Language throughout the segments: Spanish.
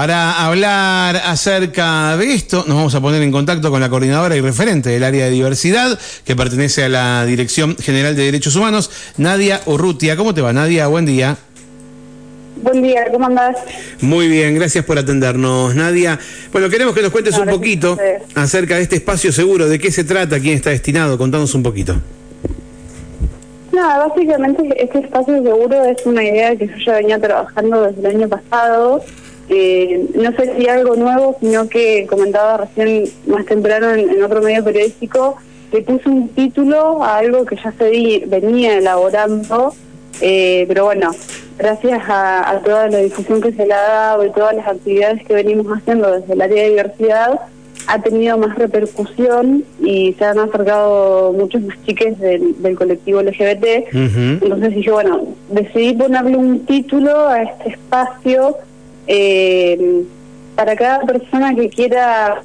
Para hablar acerca de esto, nos vamos a poner en contacto con la coordinadora y referente del área de diversidad, que pertenece a la Dirección General de Derechos Humanos, Nadia Urrutia. ¿Cómo te va, Nadia? Buen día. Buen día, ¿cómo andás? Muy bien, gracias por atendernos, Nadia. Bueno, queremos que nos cuentes un poquito acerca de este espacio seguro, de qué se trata, quién está destinado, contanos un poquito. Nada, básicamente este espacio seguro es una idea que yo ya venía trabajando desde el año pasado. Eh, no sé si algo nuevo, sino que comentaba recién más temprano en, otro medio periodístico, que puse un título a algo que ya se venía elaborando, eh, pero bueno, gracias a, toda la difusión que se le ha dado y todas las actividades que venimos haciendo desde el área de diversidad, ha tenido más repercusión y se han acercado muchos más chiques del, colectivo LGBT. Entonces dije, bueno, decidí ponerle un título a este espacio eh, para cada persona que quiera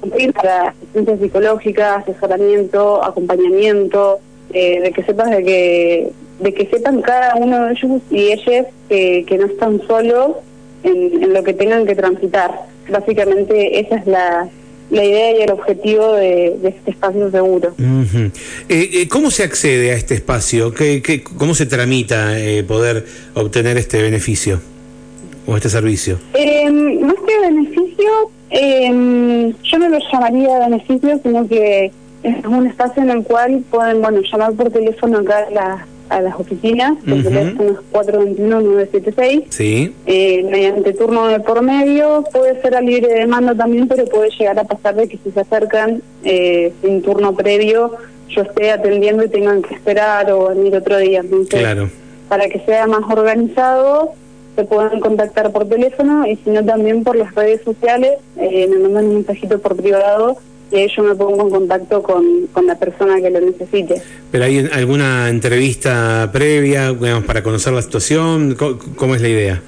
cumplir para asistencia psicológica, asesoramiento, acompañamiento, eh, de que sepas de que de que sepan cada uno de ellos y ellas que, no están solos en, lo que tengan que transitar. Básicamente esa es la, la idea y el objetivo de, este espacio seguro. Eh, eh, ¿Cómo se accede a este espacio? ¿Qué, qué, cómo se tramita eh, poder obtener este beneficio o este servicio? más que beneficio, yo no lo llamaría beneficio, sino que es un espacio en el cual pueden bueno llamar por teléfono acá a la a las oficinas, el teléfono es 421-976. Sí. Eh, mediante turno de por medio, puede ser a libre demanda también, pero puede llegar a pasar de que si se acercan eh, sin turno previo, yo esté atendiendo y tengan que esperar o venir otro día. claro. para que sea más organizado, se pueden contactar por teléfono y si no también por las redes sociales, eh, me mandan un mensajito por privado y ahí yo me pongo en contacto con, con la persona que lo necesite. ¿Pero hay alguna entrevista previa digamos, para conocer la situación? ¿Cómo, es la idea?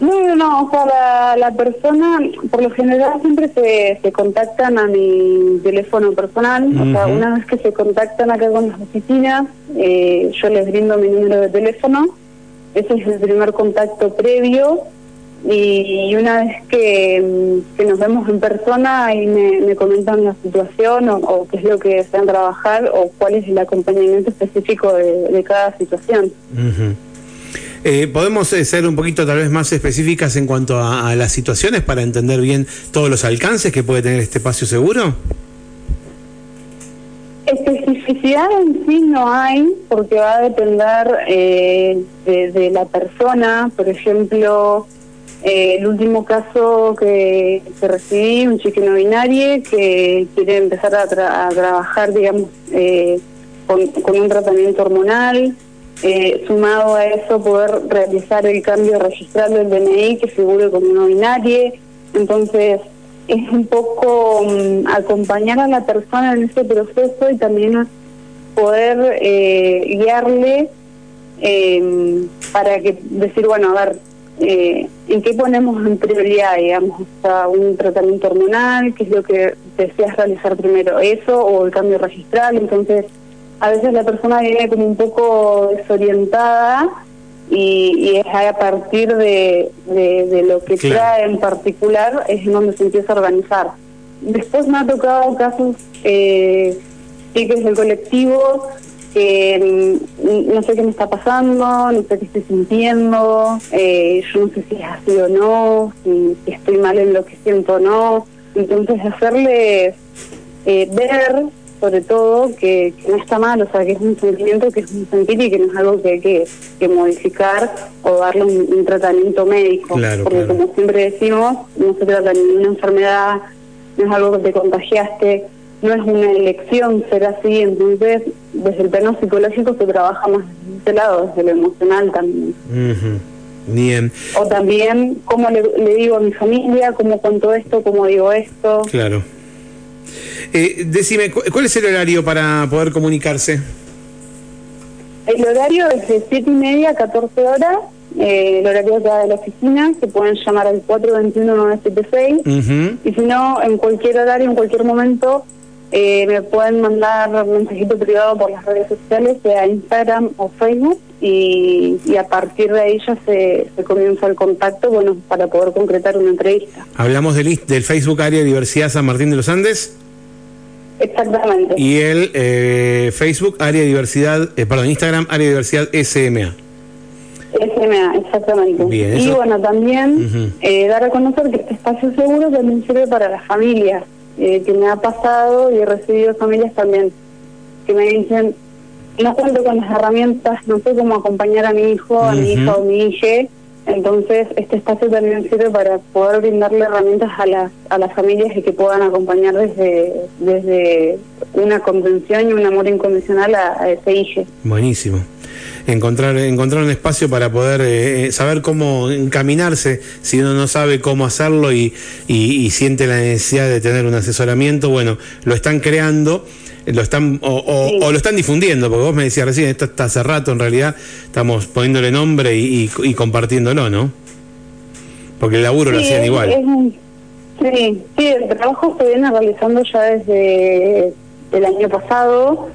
No, no, no, o sea, la, persona, por lo general siempre se, se contactan a mi teléfono personal, o sea, una vez que se contactan acá con las oficinas, eh, yo les brindo mi número de teléfono, ese es el primer contacto previo, y una vez que, nos vemos en persona y me, comentan la situación o, qué es lo que desean trabajar o cuál es el acompañamiento específico de, cada situación. Eh, ¿Podemos eh, ser un poquito tal vez más específicas en cuanto a, las situaciones para entender bien todos los alcances que puede tener este espacio seguro? Especificidad en sí no hay, porque va a depender eh, de, la persona. Por ejemplo, eh, el último caso que, recibí, un chico no binario que quiere empezar a, trabajar, digamos, eh, con, un tratamiento hormonal, eh, sumado a eso poder realizar el cambio registral del DNI que figure como no binario. Entonces, es un poco mm, acompañar a la persona en ese proceso y también poder guiarle para que decir, bueno, a ver, eh, en qué ponemos en prioridad, digamos, o un tratamiento hormonal, qué es lo que deseas realizar primero, eso o el cambio registral, entonces a veces la persona viene como un poco desorientada y, es a partir de, lo que trae en particular es en donde se empieza a organizar. Después me ha tocado casos eh, sí que es el colectivo que no sé qué me está pasando, no sé qué estoy sintiendo, eh, yo no sé si es así o no, si, estoy mal en lo que siento o no. Entonces hacerle eh, ver, sobre todo, que, no está mal, o sea, que es un sentimiento, que es un sentir y que no es algo que hay que, modificar o darle un, tratamiento médico. Porque como siempre decimos, no se trata de ninguna enfermedad, no es algo que te contagiaste, no es una elección ser así, entonces desde el plano psicológico se trabaja más de ese lado, desde lo emocional también. Bien. O también cómo le, digo a mi familia, cómo cuento esto, cómo digo esto. Claro. Eh, decime, ¿cuál es el horario para poder comunicarse? El horario es de 7 y media a 14 horas. Eh, el horario de la oficina, se pueden llamar al 421-976. Y si no, en cualquier horario, en cualquier momento, eh, me pueden mandar un mensajito privado por las redes sociales, sea Instagram o Facebook, y, a partir de ahí ya se, comienza el contacto, bueno, para poder concretar una entrevista. Hablamos del, del Facebook Área de Diversidad San Martín de los Andes. Exactamente. Y el eh, Facebook Área de Diversidad, eh, perdón, Instagram Área de Diversidad SMA. SMA, exactamente. y bueno, también eh, dar a conocer que este espacio seguro también sirve para las familias, que me ha pasado y he recibido familias también que me dicen, no cuento con las herramientas, no sé cómo acompañar a mi hijo, a mi hija o mi hija. Entonces, este espacio también sirve para poder brindarle herramientas a las, a las familias y que puedan acompañar desde, desde una convención y un amor incondicional a, ese hijo. Buenísimo. Encontrar, encontrar un espacio para poder eh, saber cómo encaminarse si uno no sabe cómo hacerlo y, y siente la necesidad de tener un asesoramiento. Bueno, lo están creando lo están o, lo están difundiendo, porque vos me decías recién, esto está hace rato en realidad, estamos poniéndole nombre y, compartiéndolo, ¿no? Porque el laburo lo hacían igual. sí, sí, el trabajo se viene realizando ya desde el año pasado,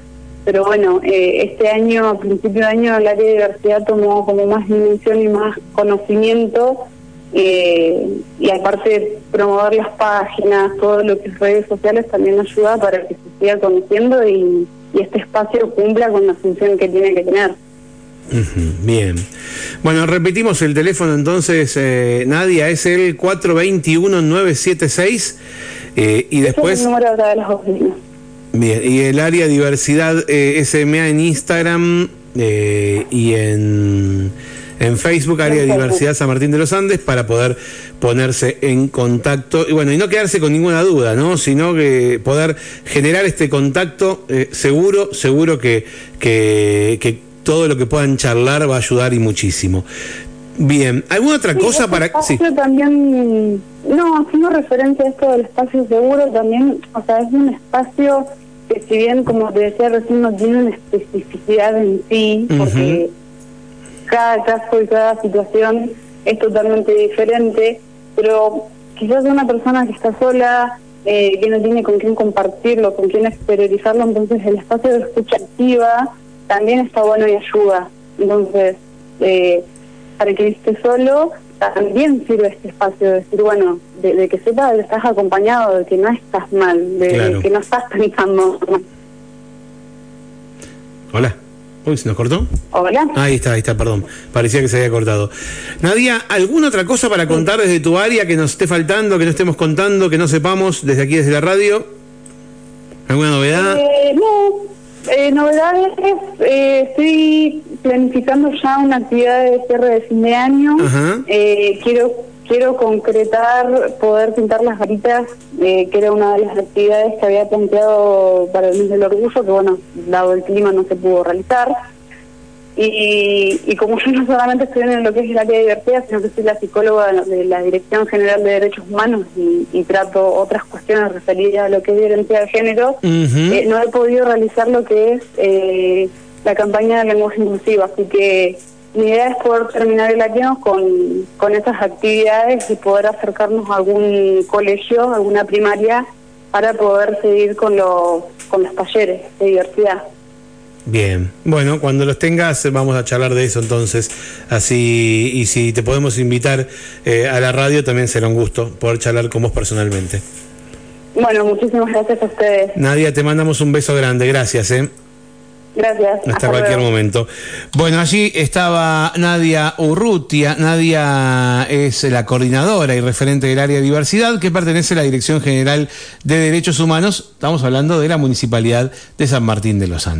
pero bueno, eh, este año, a principio de año, el área de diversidad tomó como más dimensión y más conocimiento eh, y aparte promover las páginas, todo lo que es redes sociales también ayuda para que se siga conociendo y, este espacio cumpla con la función que tiene que tener. Bien. Bueno, repetimos el teléfono entonces, eh, Nadia, es el 421-976 eh, y después... Es el número de las oficinas. Bien, y el área diversidad eh, SMA en Instagram eh, y en en Facebook, Área de Diversidad San Martín de los Andes, para poder ponerse en contacto y bueno, y no quedarse con ninguna duda, ¿no? Sino que poder generar este contacto eh, seguro, seguro que, que, todo lo que puedan charlar va a ayudar y muchísimo. Bien, ¿alguna otra cosa para...? Sí. también, no, haciendo referencia a esto del espacio seguro, también, o sea, es un espacio que si bien, como te decía recién, no tiene una especificidad en sí, porque cada caso y cada situación es totalmente diferente, pero quizás una persona que está sola, eh, que no tiene con quién compartirlo, con quién exteriorizarlo, entonces el espacio de escucha activa también está bueno y ayuda. Entonces, eh, para que esté solo, también sirve este espacio de decir, bueno, de, que sepa que estás acompañado, de que no estás mal, de que no estás pensando. Hola. Uy, ¿se nos cortó? Hola. Ahí está, ahí está, perdón. Parecía que se había cortado. Nadia, ¿alguna otra cosa para contar desde tu área que nos esté faltando, que no estemos contando, que no sepamos desde aquí, desde la radio? ¿Alguna novedad? Eh, no, eh, novedades. Eh, estoy planificando ya una actividad de cierre de fin de año. Eh, quiero quiero concretar, poder pintar las varitas, eh, que era una de las actividades que había planteado para el mes del orgullo, que bueno, dado el clima no se pudo realizar. Y, y como yo no solamente estoy en lo que es el área de diversidad, sino que soy la psicóloga de la Dirección General de Derechos Humanos y, trato otras cuestiones referidas a lo que es violencia de género, eh, no he podido realizar lo que es eh, la campaña de lenguaje inclusivo, así que mi idea es poder terminar el año con, con esas actividades y poder acercarnos a algún colegio, alguna primaria, para poder seguir con los, con los talleres de diversidad. Bien, bueno, cuando los tengas vamos a charlar de eso entonces, así y si te podemos invitar eh, a la radio también será un gusto poder charlar con vos personalmente. Bueno, muchísimas gracias a ustedes. Nadia, te mandamos un beso grande, gracias. ¿eh? Gracias. Hasta, cualquier momento. Bueno, allí estaba Nadia Urrutia. Nadia es la coordinadora y referente del área de diversidad que pertenece a la Dirección General de Derechos Humanos. Estamos hablando de la Municipalidad de San Martín de los Andes.